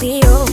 we Scorpio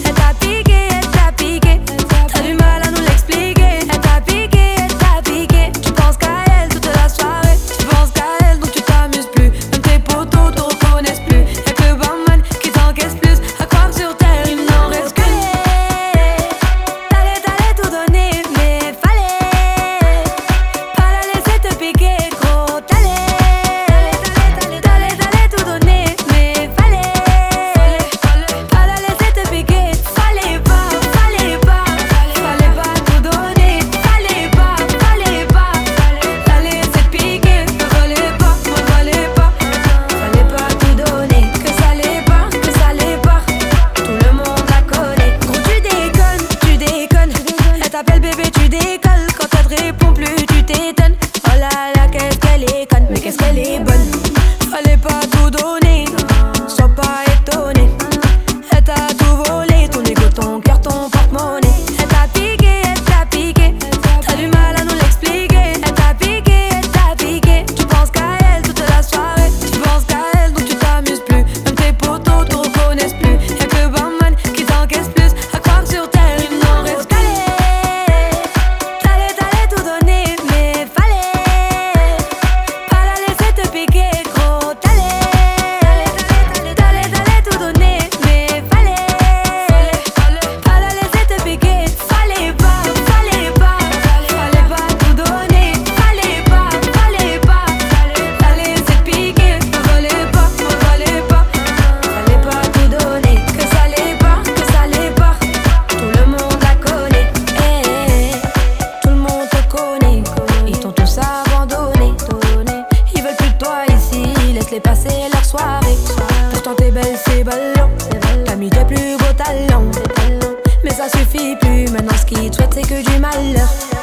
que du malheur